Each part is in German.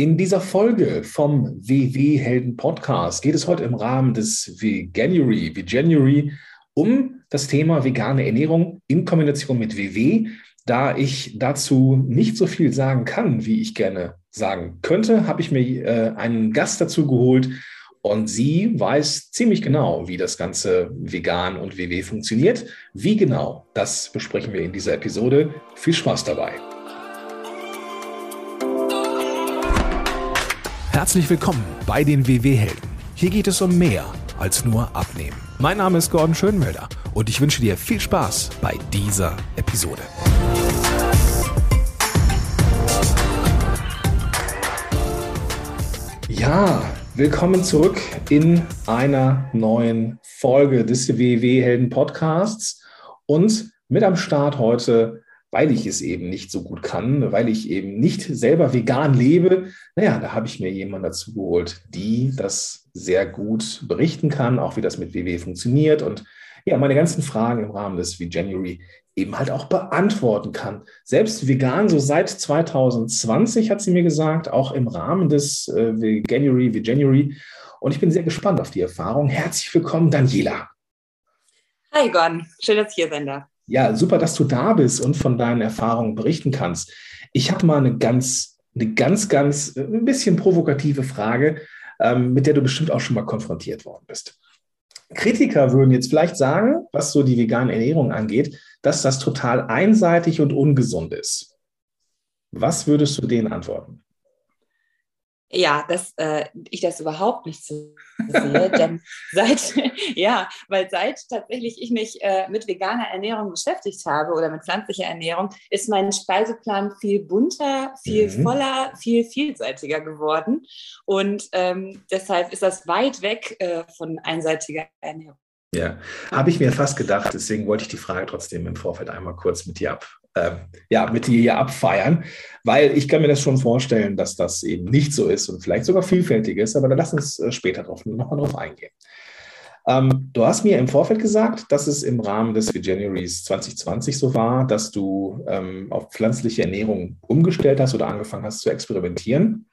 In dieser Folge vom WW Helden Podcast geht es heute im Rahmen des Veganuary, Veganuary um das Thema vegane Ernährung in Kombination mit WW. Da ich dazu nicht so viel sagen kann, wie ich gerne sagen könnte, habe ich mir äh, einen Gast dazu geholt und sie weiß ziemlich genau, wie das ganze Vegan und WW funktioniert. Wie genau, das besprechen wir in dieser Episode. Viel Spaß dabei. Herzlich willkommen bei den WW-Helden. Hier geht es um mehr als nur Abnehmen. Mein Name ist Gordon Schönmelder und ich wünsche dir viel Spaß bei dieser Episode. Ja, willkommen zurück in einer neuen Folge des WW-Helden Podcasts und mit am Start heute weil ich es eben nicht so gut kann, weil ich eben nicht selber vegan lebe, naja, da habe ich mir jemanden dazu geholt, die das sehr gut berichten kann, auch wie das mit WW funktioniert und ja, meine ganzen Fragen im Rahmen des Veganuary eben halt auch beantworten kann. Selbst vegan, so seit 2020 hat sie mir gesagt, auch im Rahmen des äh, Veganuary, Veganuary. Und ich bin sehr gespannt auf die Erfahrung. Herzlich willkommen, Daniela. Hi, Gordon. Schön, dass ich hier sein darf. Ja, super, dass du da bist und von deinen Erfahrungen berichten kannst. Ich habe mal eine ganz, eine ganz, ganz, äh, ein bisschen provokative Frage, ähm, mit der du bestimmt auch schon mal konfrontiert worden bist. Kritiker würden jetzt vielleicht sagen, was so die vegane Ernährung angeht, dass das total einseitig und ungesund ist. Was würdest du denen antworten? Ja, dass äh, ich das überhaupt nicht so sehe, denn seit, ja, weil seit tatsächlich ich mich äh, mit veganer Ernährung beschäftigt habe oder mit pflanzlicher Ernährung, ist mein Speiseplan viel bunter, viel mhm. voller, viel vielseitiger geworden und ähm, deshalb ist das weit weg äh, von einseitiger Ernährung. Ja, habe ich mir fast gedacht, deswegen wollte ich die Frage trotzdem im Vorfeld einmal kurz mit dir ab, äh, ja, mit dir hier abfeiern, weil ich kann mir das schon vorstellen, dass das eben nicht so ist und vielleicht sogar vielfältig ist, aber da lass uns äh, später drauf, nochmal drauf eingehen. Ähm, du hast mir im Vorfeld gesagt, dass es im Rahmen des Veganuaries 2020 so war, dass du ähm, auf pflanzliche Ernährung umgestellt hast oder angefangen hast zu experimentieren.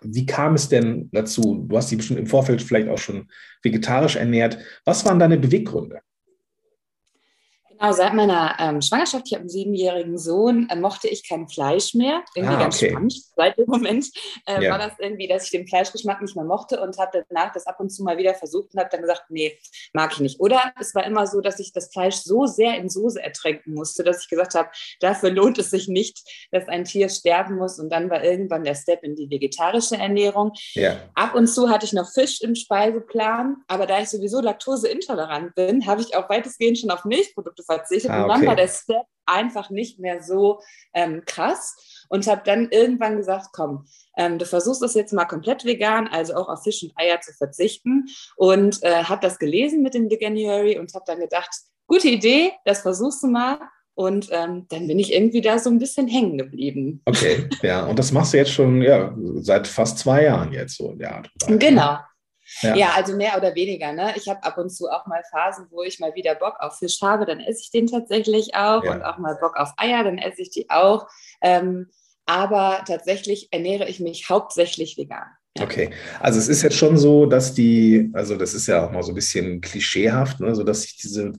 Wie kam es denn dazu? Du hast dich bestimmt im Vorfeld vielleicht auch schon vegetarisch ernährt. Was waren deine Beweggründe? Genau, seit meiner ähm, Schwangerschaft, ich habe einen siebenjährigen Sohn, äh, mochte ich kein Fleisch mehr. Irgendwie ah, ganz okay. spannend. Seit dem Moment äh, ja. war das irgendwie, dass ich den Fleischgeschmack nicht mehr mochte und habe danach das ab und zu mal wieder versucht und habe dann gesagt, nee, mag ich nicht. Oder es war immer so, dass ich das Fleisch so sehr in Soße ertränken musste, dass ich gesagt habe, dafür lohnt es sich nicht, dass ein Tier sterben muss. Und dann war irgendwann der Step in die vegetarische Ernährung. Ja. Ab und zu hatte ich noch Fisch im Speiseplan, aber da ich sowieso laktoseintolerant bin, habe ich auch weitestgehend schon auf Milchprodukte verzichtet. Ah, okay. Und dann war der Step einfach nicht mehr so ähm, krass und habe dann irgendwann gesagt, komm, ähm, du versuchst das jetzt mal komplett vegan, also auch auf Fisch und Eier zu verzichten und äh, habe das gelesen mit dem Veganuary und habe dann gedacht, gute Idee, das versuchst du mal und ähm, dann bin ich irgendwie da so ein bisschen hängen geblieben. Okay, ja, und das machst du jetzt schon ja, seit fast zwei Jahren jetzt so. Ja, genau. Ja. ja, also mehr oder weniger. Ne? Ich habe ab und zu auch mal Phasen, wo ich mal wieder Bock auf Fisch habe, dann esse ich den tatsächlich auch ja. und auch mal Bock auf Eier, dann esse ich die auch. Ähm, aber tatsächlich ernähre ich mich hauptsächlich vegan. Ja. Okay, also es ist jetzt schon so, dass die, also das ist ja auch mal so ein bisschen klischeehaft, ne, so dass sich diese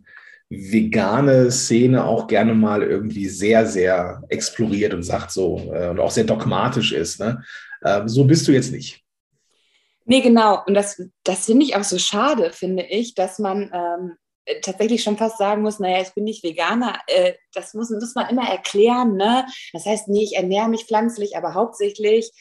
vegane Szene auch gerne mal irgendwie sehr, sehr exploriert und sagt so äh, und auch sehr dogmatisch ist. Ne? Äh, so bist du jetzt nicht. Nee, genau. Und das, das finde ich auch so schade, finde ich, dass man ähm, tatsächlich schon fast sagen muss, naja, ich bin nicht Veganer. Äh, das muss, muss man immer erklären. Ne? Das heißt, nee, ich ernähre mich pflanzlich, aber hauptsächlich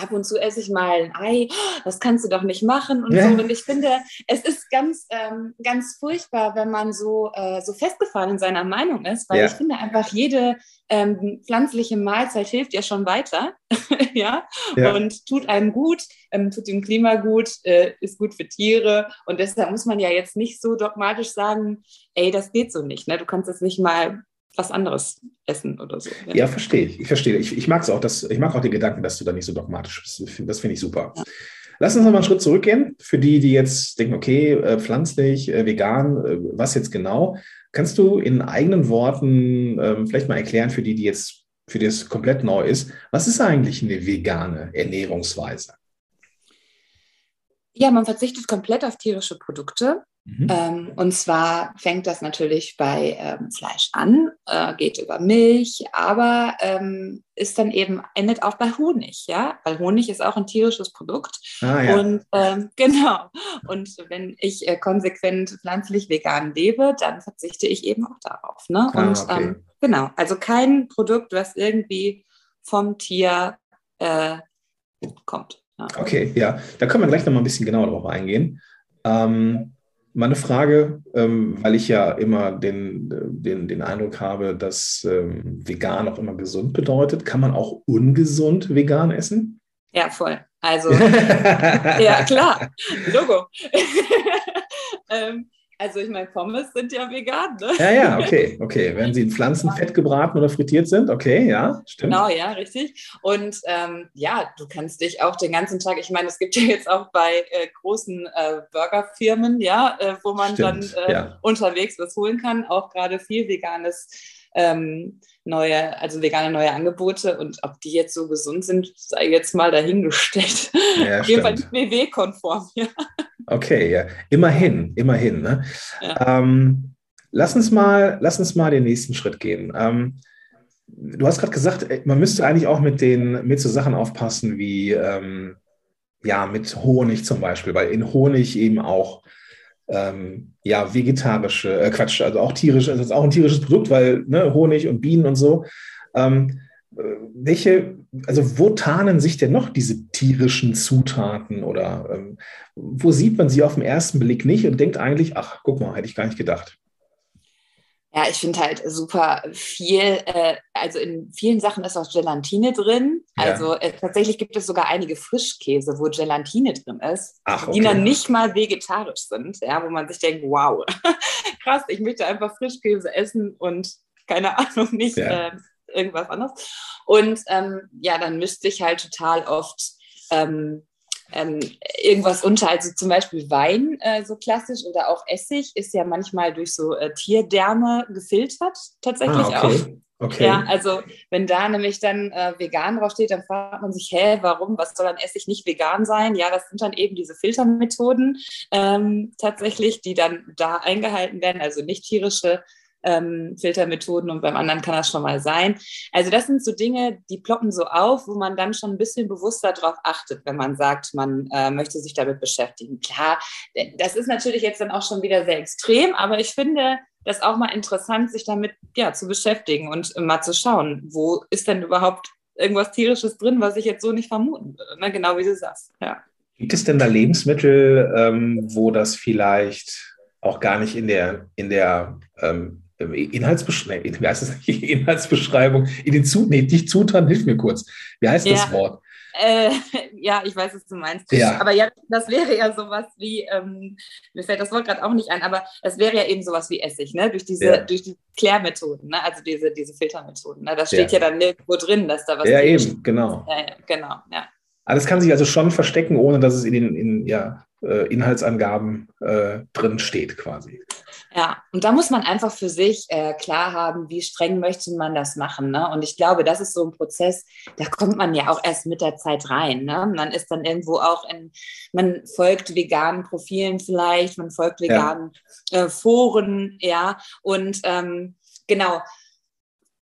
ab und zu esse ich mal ein Ei, das kannst du doch nicht machen und ja. so. Und ich finde, es ist ganz, ähm, ganz furchtbar, wenn man so, äh, so festgefahren in seiner Meinung ist, weil ja. ich finde einfach, jede ähm, pflanzliche Mahlzeit hilft ja schon weiter, ja? ja? und tut einem gut, ähm, tut dem Klima gut, äh, ist gut für Tiere und deshalb muss man ja jetzt nicht so dogmatisch sagen, ey, das geht so nicht, ne? du kannst es nicht mal was anderes essen oder so. Ja, ja verstehe ich. Ich verstehe. Ich, ich mag es auch, dass, ich mag auch den Gedanken, dass du da nicht so dogmatisch bist. Das finde ich super. Ja. Lass uns nochmal einen Schritt zurückgehen. Für die, die jetzt denken, okay, äh, pflanzlich, äh, vegan, äh, was jetzt genau? Kannst du in eigenen Worten ähm, vielleicht mal erklären, für die, die jetzt für die es komplett neu ist. Was ist eigentlich eine vegane Ernährungsweise? Ja, man verzichtet komplett auf tierische Produkte. Mhm. Ähm, und zwar fängt das natürlich bei ähm, Fleisch an, äh, geht über Milch, aber ähm, ist dann eben, endet auch bei Honig, ja, weil Honig ist auch ein tierisches Produkt. Ah, ja. Und genau. Und wenn ich äh, konsequent pflanzlich vegan lebe, dann verzichte ich eben auch darauf. Ne? Ah, und okay. Genau, also kein Produkt, was irgendwie vom Tier äh, kommt. Ja. Okay, ja, da können wir gleich noch mal ein bisschen genauer drauf eingehen. Ähm, meine Frage, ähm, weil ich ja immer den, den, den Eindruck habe, dass ähm, vegan auch immer gesund bedeutet. Kann man auch ungesund vegan essen? Ja, voll. Also, ja, klar. Logo. ähm, also ich meine, Pommes sind ja vegan, ne? Ja, ja, okay, okay. Wenn sie in Pflanzenfett gebraten oder frittiert sind, okay, ja, stimmt. Genau, ja, richtig. Und ähm, ja, du kannst dich auch den ganzen Tag, ich meine, es gibt ja jetzt auch bei äh, großen äh, Burgerfirmen, ja, äh, wo man stimmt, dann äh, ja. unterwegs was holen kann, auch gerade viel veganes ähm, neue, also vegane neue Angebote und ob die jetzt so gesund sind, sei jetzt mal dahingestellt. Ja, Auf jeden Fall nicht BW-konform. Ja. Okay, ja. Immerhin, immerhin. Ne? Ja. Ähm, lass, uns mal, lass uns mal den nächsten Schritt gehen. Ähm, du hast gerade gesagt, äh, man müsste eigentlich auch mit den mit so Sachen aufpassen wie ähm, ja mit Honig zum Beispiel, weil in Honig eben auch ähm, ja vegetarische äh, Quatsch, also auch tierisch, also ist auch ein tierisches Produkt, weil ne, Honig und Bienen und so. Ähm, äh, welche, also wo tarnen sich denn noch diese tierischen Zutaten oder ähm, wo sieht man sie auf den ersten Blick nicht und denkt eigentlich, ach, guck mal, hätte ich gar nicht gedacht. Ja, ich finde halt super viel, äh, also in vielen Sachen ist auch Gelatine drin. Ja. Also äh, tatsächlich gibt es sogar einige Frischkäse, wo Gelatine drin ist, Ach, okay. die dann nicht mal vegetarisch sind, ja, wo man sich denkt, wow, krass, ich möchte einfach Frischkäse essen und keine Ahnung, nicht ja. äh, irgendwas anderes. Und ähm, ja, dann müsste ich halt total oft ähm, ähm, irgendwas unter, also zum Beispiel Wein, äh, so klassisch, oder auch Essig ist ja manchmal durch so äh, Tierdärme gefiltert, tatsächlich ah, okay. auch. Okay. Ja, also wenn da nämlich dann äh, vegan draufsteht, dann fragt man sich, hä, warum, was soll dann Essig nicht vegan sein? Ja, das sind dann eben diese Filtermethoden ähm, tatsächlich, die dann da eingehalten werden, also nicht tierische ähm, Filtermethoden und beim anderen kann das schon mal sein. Also das sind so Dinge, die ploppen so auf, wo man dann schon ein bisschen bewusster darauf achtet, wenn man sagt, man äh, möchte sich damit beschäftigen. Klar, das ist natürlich jetzt dann auch schon wieder sehr extrem, aber ich finde das auch mal interessant, sich damit ja, zu beschäftigen und mal zu schauen, wo ist denn überhaupt irgendwas Tierisches drin, was ich jetzt so nicht vermuten würde. Ne? Genau wie du sagst. Ja. Gibt es denn da Lebensmittel, ähm, wo das vielleicht auch gar nicht in der, in der ähm, Inhaltsbeschreibung, wie heißt das? Inhaltsbeschreibung, in den Zutaten, nee, nicht Zutaten, hilf mir kurz. Wie heißt ja. das Wort? Äh, ja, ich weiß, was du meinst. Ja. Aber ja, das wäre ja sowas wie, ähm, mir fällt das Wort gerade auch nicht ein, aber das wäre ja eben sowas wie Essig, ne? Durch diese, ja. durch die Klärmethoden, ne? Also diese, diese Filtermethoden. Ne? Da steht ja. ja dann nirgendwo drin, dass da was Ja, eben, genau. Ja, genau, ja. Das kann sich also schon verstecken, ohne dass es in den in, ja, äh, Inhaltsangaben äh, drin steht, quasi. Ja, und da muss man einfach für sich äh, klar haben, wie streng möchte man das machen. Ne? Und ich glaube, das ist so ein Prozess, da kommt man ja auch erst mit der Zeit rein. Ne? Man ist dann irgendwo auch in, man folgt veganen Profilen vielleicht, man folgt veganen ja. äh, Foren, ja, und ähm, genau,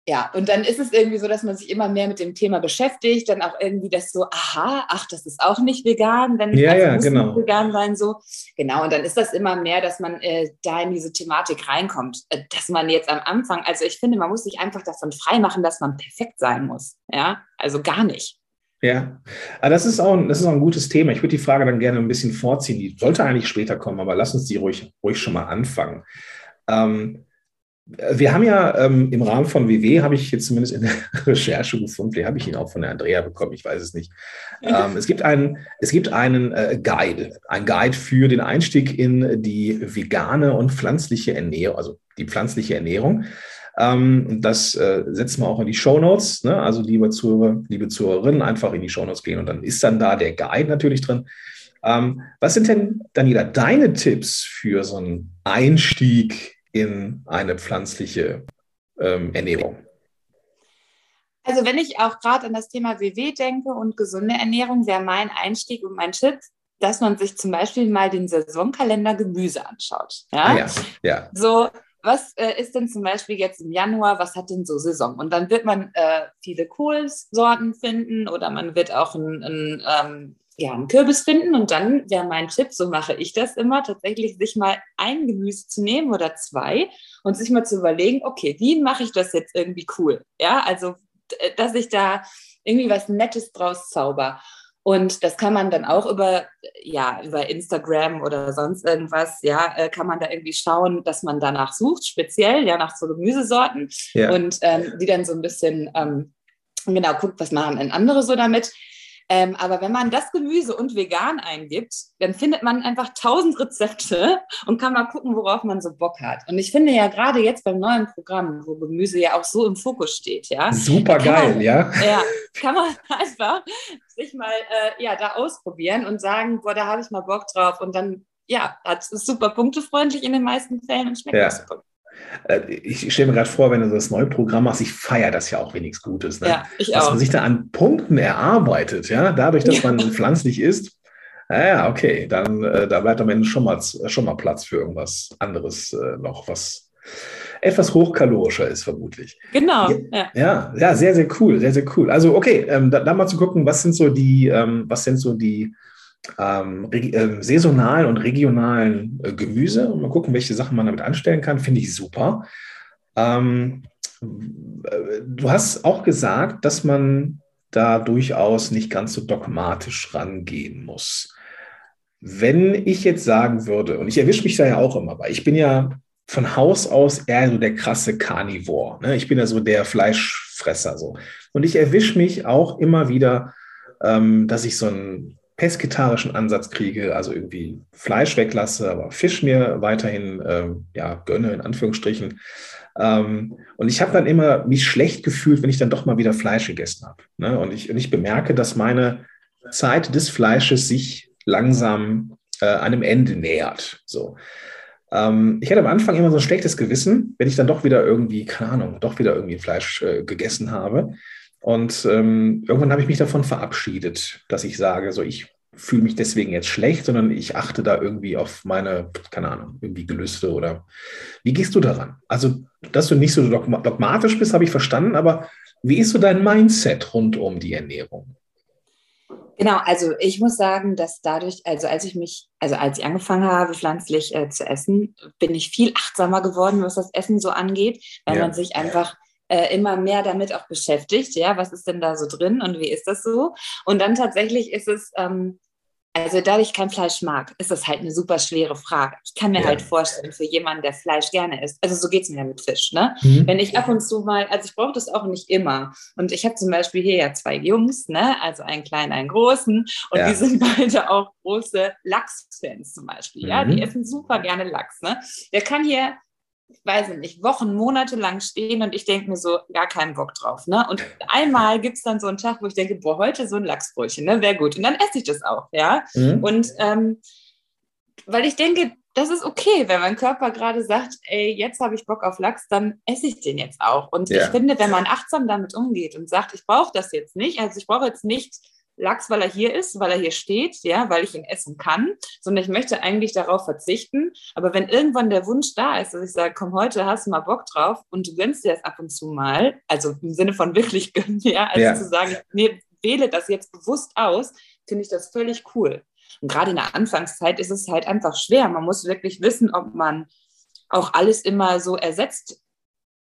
ja, und dann ist es irgendwie so, dass man sich immer mehr mit dem Thema beschäftigt, dann auch irgendwie das so, aha, ach, das ist auch nicht vegan, wenn ja, also ja, muss genau. vegan sein, so. Genau, und dann ist das immer mehr, dass man äh, da in diese Thematik reinkommt, äh, dass man jetzt am Anfang, also ich finde, man muss sich einfach davon freimachen, dass man perfekt sein muss, ja, also gar nicht. Ja, aber das ist, auch, das ist auch ein gutes Thema. Ich würde die Frage dann gerne ein bisschen vorziehen. Die sollte eigentlich später kommen, aber lass uns die ruhig, ruhig schon mal anfangen. Ähm, wir haben ja ähm, im Rahmen von WW, habe ich jetzt zumindest in der Recherche gefunden, vielleicht habe ich ihn auch von der Andrea bekommen, ich weiß es nicht. Ähm, es gibt einen, es gibt einen äh, Guide, ein Guide für den Einstieg in die vegane und pflanzliche Ernährung, also die pflanzliche Ernährung. Ähm, das äh, setzen wir auch in die Show Notes. Ne? Also liebe Zuhörer, liebe Zuhörerinnen, einfach in die Show Notes gehen und dann ist dann da der Guide natürlich drin. Ähm, was sind denn, Daniela, deine Tipps für so einen Einstieg in eine pflanzliche ähm, Ernährung? Also wenn ich auch gerade an das Thema WW denke und gesunde Ernährung, wäre mein Einstieg und mein Tipp, dass man sich zum Beispiel mal den Saisonkalender Gemüse anschaut. Ja, ah, ja. ja. So, was äh, ist denn zum Beispiel jetzt im Januar, was hat denn so Saison? Und dann wird man äh, viele Kohlsorten finden oder man wird auch ein, ein ähm, ja, einen Kürbis finden und dann wäre mein Tipp, so mache ich das immer, tatsächlich sich mal ein Gemüse zu nehmen oder zwei und sich mal zu überlegen, okay, wie mache ich das jetzt irgendwie cool? Ja, also, dass ich da irgendwie was Nettes draus zauber. Und das kann man dann auch über, ja, über Instagram oder sonst irgendwas, ja, äh, kann man da irgendwie schauen, dass man danach sucht, speziell, ja, nach so Gemüsesorten ja. und ähm, die dann so ein bisschen, ähm, genau, guckt, was machen denn andere so damit. Ähm, aber wenn man das Gemüse und vegan eingibt, dann findet man einfach tausend Rezepte und kann mal gucken, worauf man so Bock hat. Und ich finde ja gerade jetzt beim neuen Programm, wo Gemüse ja auch so im Fokus steht, ja. Super geil, man, ja. Ja, kann man einfach sich mal äh, ja, da ausprobieren und sagen, boah, da habe ich mal Bock drauf. Und dann, ja, das ist super punktefreundlich in den meisten Fällen und schmeckt ja. super. Äh, ich stelle mir gerade vor, wenn du das neue Programm machst, ich feiere das ja auch wenigstens Gutes. Ne? Ja, ich Dass auch. man sich da an Punkten erarbeitet, ja, dadurch, dass ja. man pflanzlich isst. Ja, okay, dann äh, da bleibt am Ende schon mal, schon mal Platz für irgendwas anderes äh, noch, was etwas hochkalorischer ist, vermutlich. Genau. Ja, ja, ja, sehr, sehr cool, sehr, sehr cool. Also, okay, ähm, da, da, mal zu gucken, was sind so die, ähm, was sind so die ähm, äh, saisonalen und regionalen äh, Gemüse und mal gucken, welche Sachen man damit anstellen kann, finde ich super. Ähm, äh, du hast auch gesagt, dass man da durchaus nicht ganz so dogmatisch rangehen muss. Wenn ich jetzt sagen würde, und ich erwische mich da ja auch immer bei, ich bin ja von Haus aus eher so der krasse Carnivore. Ne? Ich bin ja so der Fleischfresser so. Und ich erwische mich auch immer wieder, ähm, dass ich so ein pesketarischen Ansatz kriege, also irgendwie Fleisch weglasse, aber Fisch mir weiterhin ähm, ja, gönne, in Anführungsstrichen. Ähm, und ich habe dann immer mich schlecht gefühlt, wenn ich dann doch mal wieder Fleisch gegessen habe. Ne? Und, ich, und ich bemerke, dass meine Zeit des Fleisches sich langsam äh, einem Ende nähert. So. Ähm, ich hatte am Anfang immer so ein schlechtes Gewissen, wenn ich dann doch wieder irgendwie, keine Ahnung, doch wieder irgendwie Fleisch äh, gegessen habe. Und ähm, irgendwann habe ich mich davon verabschiedet, dass ich sage, so ich fühle mich deswegen jetzt schlecht, sondern ich achte da irgendwie auf meine, keine Ahnung, irgendwie Gelüste oder wie gehst du daran? Also, dass du nicht so dogmatisch bist, habe ich verstanden, aber wie ist so dein Mindset rund um die Ernährung? Genau, also ich muss sagen, dass dadurch, also als ich mich, also als ich angefangen habe, pflanzlich äh, zu essen, bin ich viel achtsamer geworden, was das Essen so angeht, weil ja. man sich einfach äh, immer mehr damit auch beschäftigt. Ja, was ist denn da so drin und wie ist das so? Und dann tatsächlich ist es, ähm, also da ich kein Fleisch mag, ist das halt eine super schwere Frage. Ich kann mir ja. halt vorstellen, für jemanden, der Fleisch gerne isst, also so geht es mir ja mit Fisch, ne? Mhm. Wenn ich ab und zu mal, also ich brauche das auch nicht immer. Und ich habe zum Beispiel hier ja zwei Jungs, ne? Also einen kleinen, einen großen. Und ja. die sind beide auch große Lachsfans zum Beispiel, mhm. ja? Die mhm. essen super gerne Lachs, ne? Der kann hier ich weiß nicht, Wochen, Monate lang stehen und ich denke mir so, gar keinen Bock drauf. Ne? Und einmal gibt es dann so einen Tag, wo ich denke, boah, heute so ein Lachsbrötchen, ne? wäre gut. Und dann esse ich das auch, ja. Mhm. Und ähm, weil ich denke, das ist okay, wenn mein Körper gerade sagt, ey, jetzt habe ich Bock auf Lachs, dann esse ich den jetzt auch. Und ja. ich finde, wenn man achtsam damit umgeht und sagt, ich brauche das jetzt nicht, also ich brauche jetzt nicht Lachs, weil er hier ist, weil er hier steht, ja, weil ich ihn essen kann, sondern ich möchte eigentlich darauf verzichten. Aber wenn irgendwann der Wunsch da ist, dass ich sage, komm, heute hast du mal Bock drauf und du gönnst dir das ab und zu mal, also im Sinne von wirklich gönnen, ja, also ja. zu sagen, nee, wähle das jetzt bewusst aus, finde ich das völlig cool. Und gerade in der Anfangszeit ist es halt einfach schwer. Man muss wirklich wissen, ob man auch alles immer so ersetzt,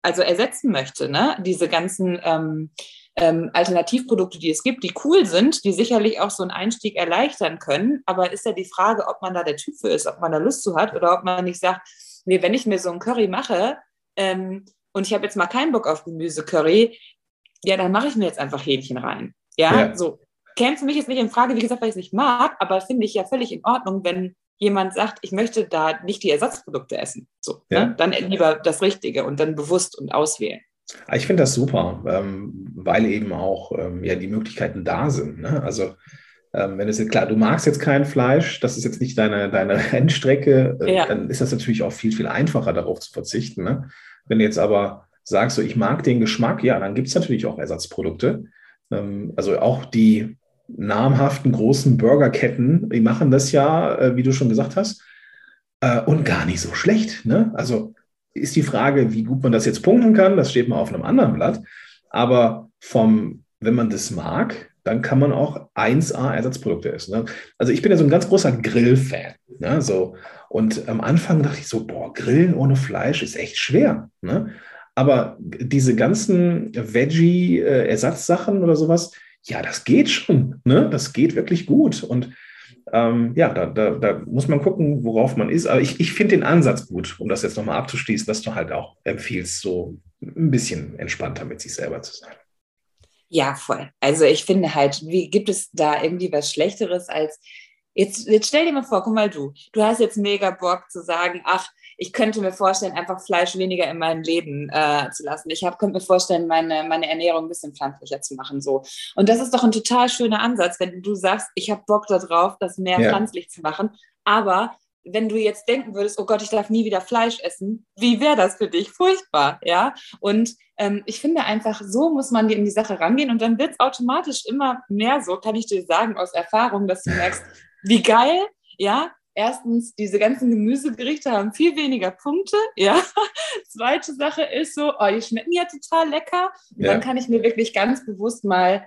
also ersetzen möchte, ne? Diese ganzen ähm, ähm, Alternativprodukte, die es gibt, die cool sind, die sicherlich auch so einen Einstieg erleichtern können. Aber ist ja die Frage, ob man da der Typ für ist, ob man da Lust zu hat oder ob man nicht sagt, nee, wenn ich mir so ein Curry mache ähm, und ich habe jetzt mal keinen Bock auf Gemüsecurry, ja, dann mache ich mir jetzt einfach Hähnchen rein. Ja, ja. so. Käme für mich jetzt nicht in Frage, wie gesagt, weil ich es nicht mag, aber finde ich ja völlig in Ordnung, wenn jemand sagt, ich möchte da nicht die Ersatzprodukte essen. So, ja. ne? dann lieber das Richtige und dann bewusst und auswählen. Ah, ich finde das super, ähm, weil eben auch ähm, ja, die Möglichkeiten da sind. Ne? Also ähm, wenn es jetzt klar, du magst jetzt kein Fleisch, das ist jetzt nicht deine, deine Rennstrecke, äh, ja. dann ist das natürlich auch viel, viel einfacher, darauf zu verzichten. Ne? Wenn du jetzt aber sagst, so, ich mag den Geschmack, ja, dann gibt es natürlich auch Ersatzprodukte. Ähm, also auch die namhaften großen Burgerketten, die machen das ja, äh, wie du schon gesagt hast, äh, und gar nicht so schlecht. Ne? Also ist die Frage, wie gut man das jetzt punkten kann, das steht mal auf einem anderen Blatt. Aber vom, wenn man das mag, dann kann man auch 1A Ersatzprodukte essen. Ne? Also ich bin ja so ein ganz großer Grill-Fan. Ne? So, und am Anfang dachte ich so, boah, Grillen ohne Fleisch ist echt schwer. Ne? Aber diese ganzen Veggie-Ersatzsachen oder sowas, ja, das geht schon. Ne? Das geht wirklich gut. Und ähm, ja, da, da, da, muss man gucken, worauf man ist. Aber ich, ich finde den Ansatz gut, um das jetzt nochmal abzuschließen, dass du halt auch empfiehlst, so ein bisschen entspannter mit sich selber zu sein. Ja, voll. Also ich finde halt, wie gibt es da irgendwie was Schlechteres als jetzt, jetzt stell dir mal vor, guck mal du, du hast jetzt mega Bock zu sagen, ach, ich könnte mir vorstellen, einfach Fleisch weniger in meinem Leben äh, zu lassen. Ich hab, könnte mir vorstellen, meine, meine Ernährung ein bisschen pflanzlicher zu machen. So. Und das ist doch ein total schöner Ansatz, wenn du sagst, ich habe Bock darauf, das mehr ja. pflanzlich zu machen. Aber wenn du jetzt denken würdest, oh Gott, ich darf nie wieder Fleisch essen, wie wäre das für dich? Furchtbar, ja. Und ähm, ich finde einfach, so muss man in die Sache rangehen und dann wird es automatisch immer mehr so, kann ich dir sagen aus Erfahrung, dass du merkst, wie geil, ja. Erstens, diese ganzen Gemüsegerichte haben viel weniger Punkte, ja. Zweite Sache ist so, oh, die schmecken ja total lecker. Ja. Dann kann ich mir wirklich ganz bewusst mal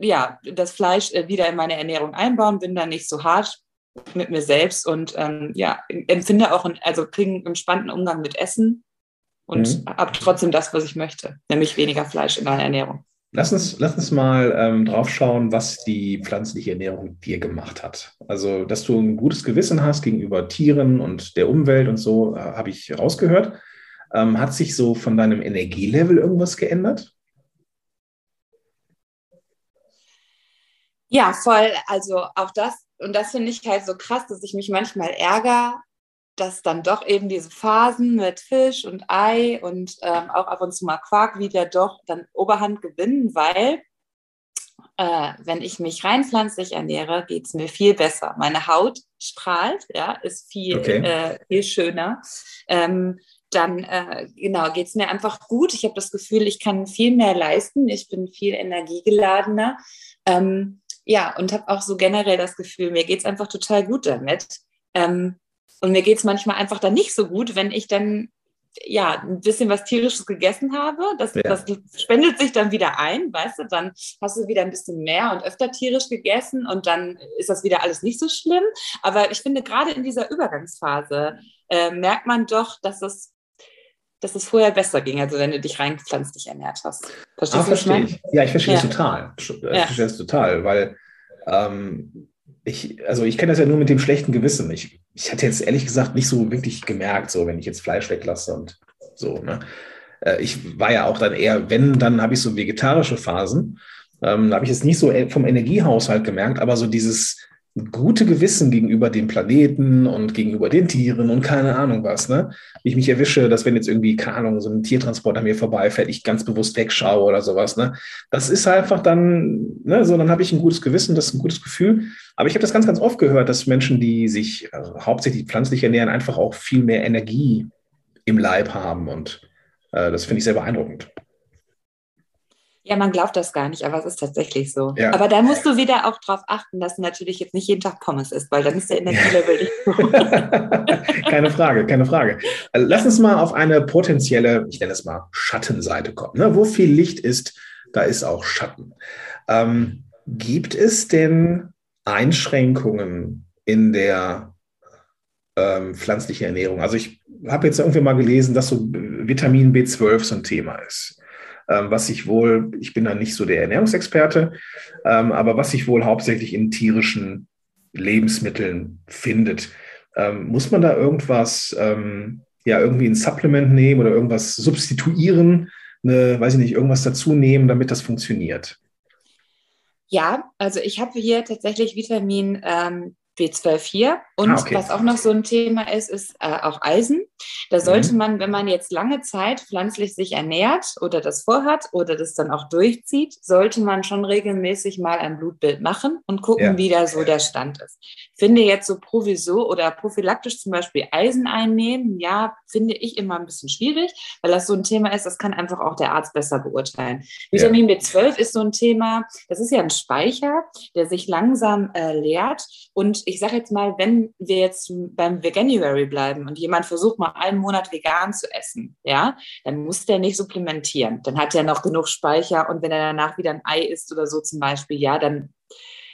ja, das Fleisch äh, wieder in meine Ernährung einbauen, bin dann nicht so hart mit mir selbst und ähm, ja, empfinde auch, einen, also kriege einen entspannten Umgang mit Essen und mhm. habe trotzdem das, was ich möchte, nämlich weniger Fleisch in meiner Ernährung. Lass uns, lass uns mal ähm, drauf schauen, was die pflanzliche Ernährung dir gemacht hat. Also, dass du ein gutes Gewissen hast gegenüber Tieren und der Umwelt und so, äh, habe ich rausgehört. Ähm, hat sich so von deinem Energielevel irgendwas geändert? Ja, voll. Also auch das und das finde ich halt so krass, dass ich mich manchmal ärgere, dass dann doch eben diese Phasen mit Fisch und Ei und ähm, auch ab und zu mal Quark wieder doch dann Oberhand gewinnen, weil äh, wenn ich mich rein pflanzlich ernähre, geht es mir viel besser. Meine Haut strahlt, ja, ist viel, okay. äh, viel schöner. Ähm, dann äh, genau geht es mir einfach gut. Ich habe das Gefühl, ich kann viel mehr leisten. Ich bin viel energiegeladener. Ähm, ja, und habe auch so generell das Gefühl, mir geht es einfach total gut damit. Ähm, und mir geht es manchmal einfach dann nicht so gut, wenn ich dann ja ein bisschen was tierisches gegessen habe. Das, ja. das spendet sich dann wieder ein, weißt du, dann hast du wieder ein bisschen mehr und öfter tierisch gegessen und dann ist das wieder alles nicht so schlimm. Aber ich finde, gerade in dieser Übergangsphase äh, merkt man doch, dass es dass es vorher besser ging, also wenn du dich rein pflanzlich ernährt hast. Verstehst ah, du, verstehe ich. Ja, ich verstehe ja. das total. Ich ja. verstehe das total, weil ähm, ich, also ich kenne das ja nur mit dem schlechten Gewissen. Ich, ich hatte jetzt ehrlich gesagt nicht so wirklich gemerkt, so wenn ich jetzt Fleisch weglasse und so. Ne? Äh, ich war ja auch dann eher, wenn, dann habe ich so vegetarische Phasen. Ähm, habe ich jetzt nicht so e, vom Energiehaushalt gemerkt, aber so dieses gute Gewissen gegenüber dem Planeten und gegenüber den Tieren und keine Ahnung was, ne? Ich mich erwische, dass wenn jetzt irgendwie, keine Ahnung, so ein Tiertransport an mir vorbeifährt, ich ganz bewusst wegschaue oder sowas, ne? Das ist einfach dann, ne, so dann habe ich ein gutes Gewissen, das ist ein gutes Gefühl. Aber ich habe das ganz, ganz oft gehört, dass Menschen, die sich also hauptsächlich pflanzlich ernähren, einfach auch viel mehr Energie im Leib haben und äh, das finde ich sehr beeindruckend. Ja, man glaubt das gar nicht, aber es ist tatsächlich so. Ja. Aber da musst du wieder auch darauf achten, dass du natürlich jetzt nicht jeden Tag Pommes isst, weil dann ist der Energielevel nicht keine Frage, keine Frage. Also lass uns mal auf eine potenzielle, ich nenne es mal Schattenseite kommen. Ne? Wo viel Licht ist, da ist auch Schatten. Ähm, gibt es denn Einschränkungen in der ähm, pflanzlichen Ernährung? Also ich habe jetzt irgendwie mal gelesen, dass so Vitamin B12 so ein Thema ist. Ähm, was sich wohl, ich bin da nicht so der Ernährungsexperte, ähm, aber was sich wohl hauptsächlich in tierischen Lebensmitteln findet. Ähm, muss man da irgendwas, ja, irgendwie ein Supplement nehmen oder irgendwas substituieren, eine, weiß ich nicht, irgendwas dazu nehmen, damit das funktioniert? Ja, also ich habe hier tatsächlich Vitamin ähm, B12 hier und ah, okay. was auch noch so ein Thema ist, ist äh, auch Eisen. Da sollte mhm. man, wenn man jetzt lange Zeit pflanzlich sich ernährt oder das vorhat oder das dann auch durchzieht, sollte man schon regelmäßig mal ein Blutbild machen und gucken, ja. wie da so der Stand ist. Finde jetzt so provisor oder prophylaktisch zum Beispiel Eisen einnehmen, ja, finde ich immer ein bisschen schwierig, weil das so ein Thema ist, das kann einfach auch der Arzt besser beurteilen. Vitamin ja. B12 ist so ein Thema, das ist ja ein Speicher, der sich langsam äh, leert. Und ich sage jetzt mal, wenn wir jetzt beim Veganuary bleiben und jemand versucht mal einen Monat vegan zu essen, ja, dann muss der nicht supplementieren. Dann hat er noch genug Speicher und wenn er danach wieder ein Ei isst oder so zum Beispiel, ja, dann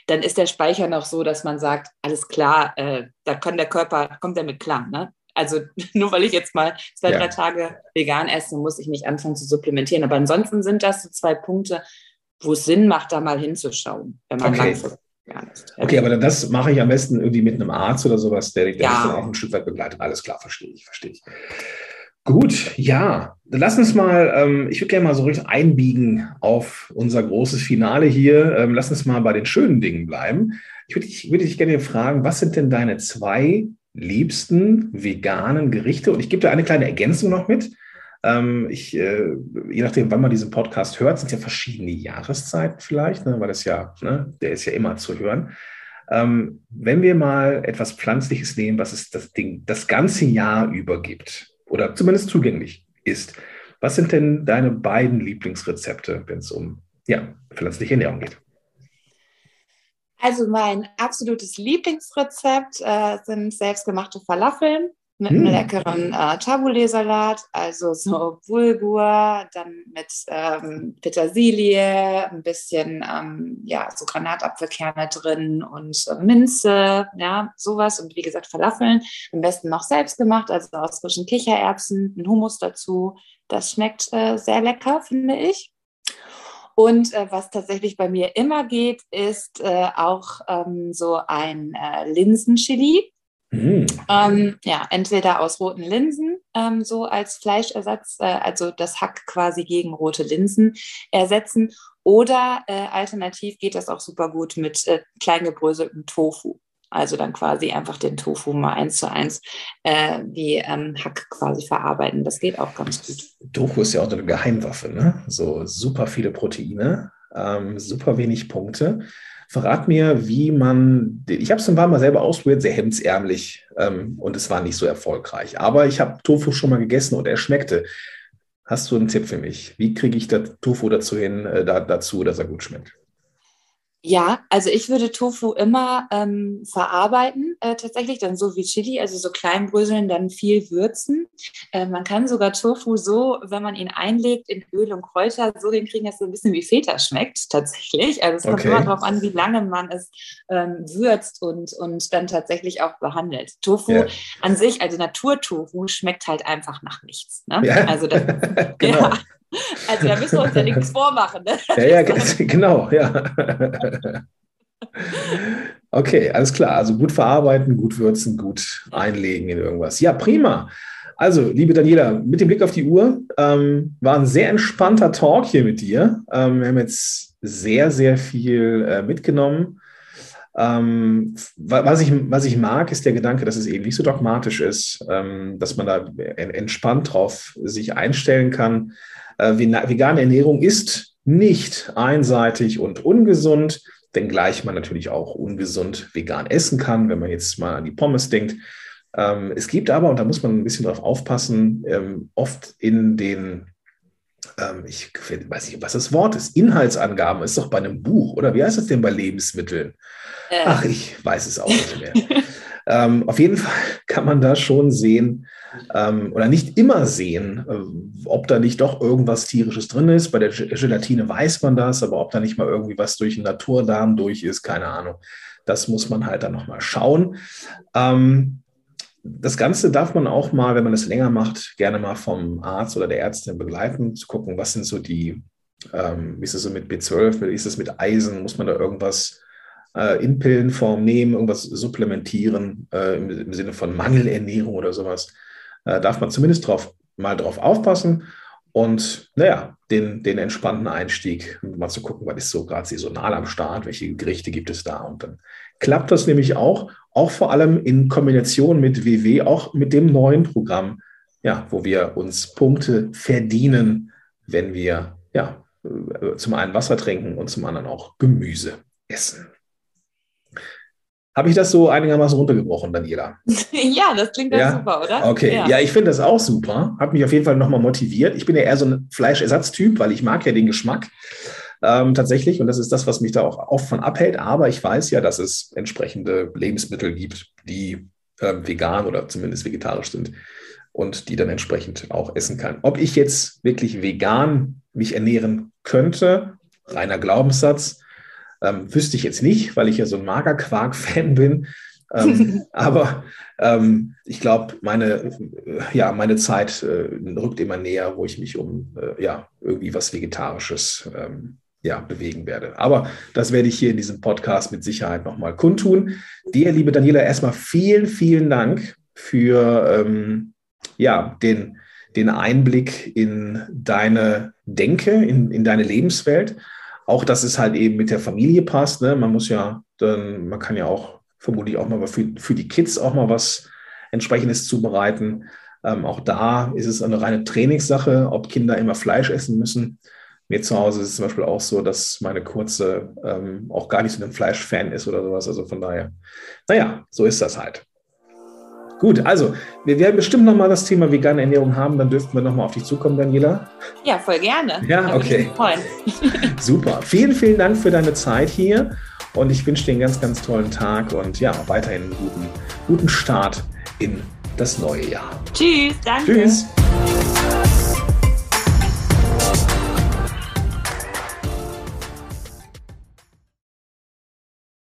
dann ist der Speicher noch so, dass man sagt, alles klar, äh, da kann der Körper, kommt er mit klar. Ne? Also nur weil ich jetzt mal zwei, ja. drei Tage vegan esse, muss ich nicht anfangen zu supplementieren. Aber ansonsten sind das so zwei Punkte, wo es Sinn macht, da mal hinzuschauen, wenn man okay. langfristig vegan ist. Okay, aber das mache ich am besten irgendwie mit einem Arzt oder sowas, der, der ja. mich dann auch ein Stück weit begleitet. Alles klar, verstehe ich, verstehe ich. Gut, ja, lass uns mal, ähm, ich würde gerne mal so richtig einbiegen auf unser großes Finale hier. Ähm, lass uns mal bei den schönen Dingen bleiben. Ich würde dich, würd dich gerne fragen, was sind denn deine zwei liebsten veganen Gerichte? Und ich gebe da eine kleine Ergänzung noch mit. Ähm, ich, äh, je nachdem, wann man diesen Podcast hört, sind ja verschiedene Jahreszeiten vielleicht, ne, weil das ja, ne, der ist ja immer zu hören. Ähm, wenn wir mal etwas Pflanzliches nehmen, was es das Ding das ganze Jahr über gibt oder zumindest zugänglich ist, was sind denn deine beiden Lieblingsrezepte, wenn es um ja, pflanzliche Ernährung geht? Also mein absolutes Lieblingsrezept äh, sind selbstgemachte Falafeln mit einem hm. leckeren äh, Taboulet-Salat, also so Bulgur, dann mit ähm, Petersilie, ein bisschen ähm, ja so Granatapfelkerne drin und äh, Minze, ja sowas und wie gesagt Falafeln, am besten noch selbst gemacht, also aus frischen Kichererbsen, ein Hummus dazu. Das schmeckt äh, sehr lecker, finde ich. Und äh, was tatsächlich bei mir immer geht, ist äh, auch ähm, so ein äh, Linsenchili. Mhm. Ähm, ja, entweder aus roten Linsen, ähm, so als Fleischersatz, äh, also das Hack quasi gegen rote Linsen ersetzen. Oder äh, alternativ geht das auch super gut mit äh, kleingebröseltem Tofu. Also dann quasi einfach den Tofu mal eins zu eins äh, wie ähm, Hack quasi verarbeiten. Das geht auch ganz gut. Tofu ist ja auch eine Geheimwaffe, ne? So super viele Proteine, ähm, super wenig Punkte. Verrat mir, wie man, ich habe es ein paar Mal selber ausprobiert, sehr hemdsärmlich ähm, und es war nicht so erfolgreich. Aber ich habe Tofu schon mal gegessen und er schmeckte. Hast du einen Tipp für mich? Wie kriege ich das Tofu dazu hin, äh, da, dazu, dass er gut schmeckt? Ja, also ich würde Tofu immer ähm, verarbeiten, äh, tatsächlich dann so wie Chili, also so klein bröseln, dann viel würzen. Äh, man kann sogar Tofu so, wenn man ihn einlegt in Öl und Kräuter, so hinkriegen, dass es so ein bisschen wie Feta schmeckt, tatsächlich. Also es kommt okay. immer darauf an, wie lange man es ähm, würzt und, und dann tatsächlich auch behandelt. Tofu ja. an sich, also Naturtofu, schmeckt halt einfach nach nichts. Ne? Ja. Also das, genau. ja. Also da müssen wir uns ja nichts vormachen. Ne? Ja, ja, genau, ja. Okay, alles klar. Also gut verarbeiten, gut würzen, gut einlegen in irgendwas. Ja, prima. Also, liebe Daniela, mit dem Blick auf die Uhr, ähm, war ein sehr entspannter Talk hier mit dir. Ähm, wir haben jetzt sehr, sehr viel äh, mitgenommen. Ähm, was, ich, was ich mag, ist der Gedanke, dass es eben nicht so dogmatisch ist, ähm, dass man da entspannt drauf sich einstellen kann. Äh, vegane Ernährung ist nicht einseitig und ungesund, wenngleich man natürlich auch ungesund vegan essen kann, wenn man jetzt mal an die Pommes denkt. Ähm, es gibt aber, und da muss man ein bisschen drauf aufpassen, ähm, oft in den ähm, ich weiß nicht, was das Wort ist. Inhaltsangaben ist doch bei einem Buch, oder wie heißt das denn bei Lebensmitteln? Äh. Ach, ich weiß es auch nicht mehr. ähm, auf jeden Fall kann man da schon sehen, ähm, oder nicht immer sehen, äh, ob da nicht doch irgendwas Tierisches drin ist. Bei der Gelatine weiß man das, aber ob da nicht mal irgendwie was durch den Naturdarm durch ist, keine Ahnung. Das muss man halt dann nochmal schauen. Ähm, das Ganze darf man auch mal, wenn man es länger macht, gerne mal vom Arzt oder der Ärztin begleiten, zu gucken, was sind so die, ähm, wie ist es so mit B12, wie ist es mit Eisen, muss man da irgendwas äh, in Pillenform nehmen, irgendwas supplementieren äh, im, im, Sinne von Mangelernährung oder sowas. Äh, darf man zumindest drauf, mal drauf aufpassen und naja, den, den entspannten Einstieg, mal zu gucken, was ist so gerade saisonal am Start, welche Gerichte gibt es da und dann klappt das nämlich auch, auch vor allem in Kombination mit WW, auch mit dem neuen Programm ja, wo wir uns Punkte verdienen, wenn wir ja, äh, zum einen Wasser trinken und zum anderen auch Gemüse essen. Habe ich das so einigermaßen runtergebrochen, Daniela? ja, das klingt ja super, oder? Okay, ja, ja ich finde das auch super. Hat mich auf jeden Fall nochmal motiviert. Ich bin ja eher so ein Fleischersatztyp, weil ich mag ja den Geschmack ähm, tatsächlich. Und das ist das, was mich da auch oft von abhält. Aber ich weiß ja, dass es entsprechende Lebensmittel gibt, die äh, vegan oder zumindest vegetarisch sind und die dann entsprechend auch essen kann. Ob ich jetzt wirklich vegan mich ernähren könnte, reiner Glaubenssatz, ähm, wüsste ich jetzt nicht, weil ich ja so ein Magerquark-Fan bin. ähm, aber ähm, ich glaube, meine, ja, meine Zeit äh, rückt immer näher, wo ich mich um äh, ja, irgendwie was Vegetarisches ähm, ja, bewegen werde. Aber das werde ich hier in diesem Podcast mit Sicherheit nochmal kundtun. Dir, liebe Daniela, erstmal vielen, vielen Dank für ähm, ja, den, den Einblick in deine Denke, in, in deine Lebenswelt auch, dass es halt eben mit der Familie passt. Ne? Man muss ja, dann, man kann ja auch vermutlich auch mal für, für die Kids auch mal was entsprechendes zubereiten. Ähm, auch da ist es eine reine Trainingssache, ob Kinder immer Fleisch essen müssen. Mir zu Hause ist es zum Beispiel auch so, dass meine Kurze ähm, auch gar nicht so ein Fleischfan ist oder sowas. Also von daher, naja, so ist das halt. Gut, also wir werden bestimmt nochmal das Thema vegane Ernährung haben, dann dürften wir nochmal auf dich zukommen, Daniela. Ja, voll gerne. Ja, okay. Super. Vielen, vielen Dank für deine Zeit hier und ich wünsche dir einen ganz, ganz tollen Tag und ja, weiterhin einen guten, guten Start in das neue Jahr. Tschüss, danke. Tschüss.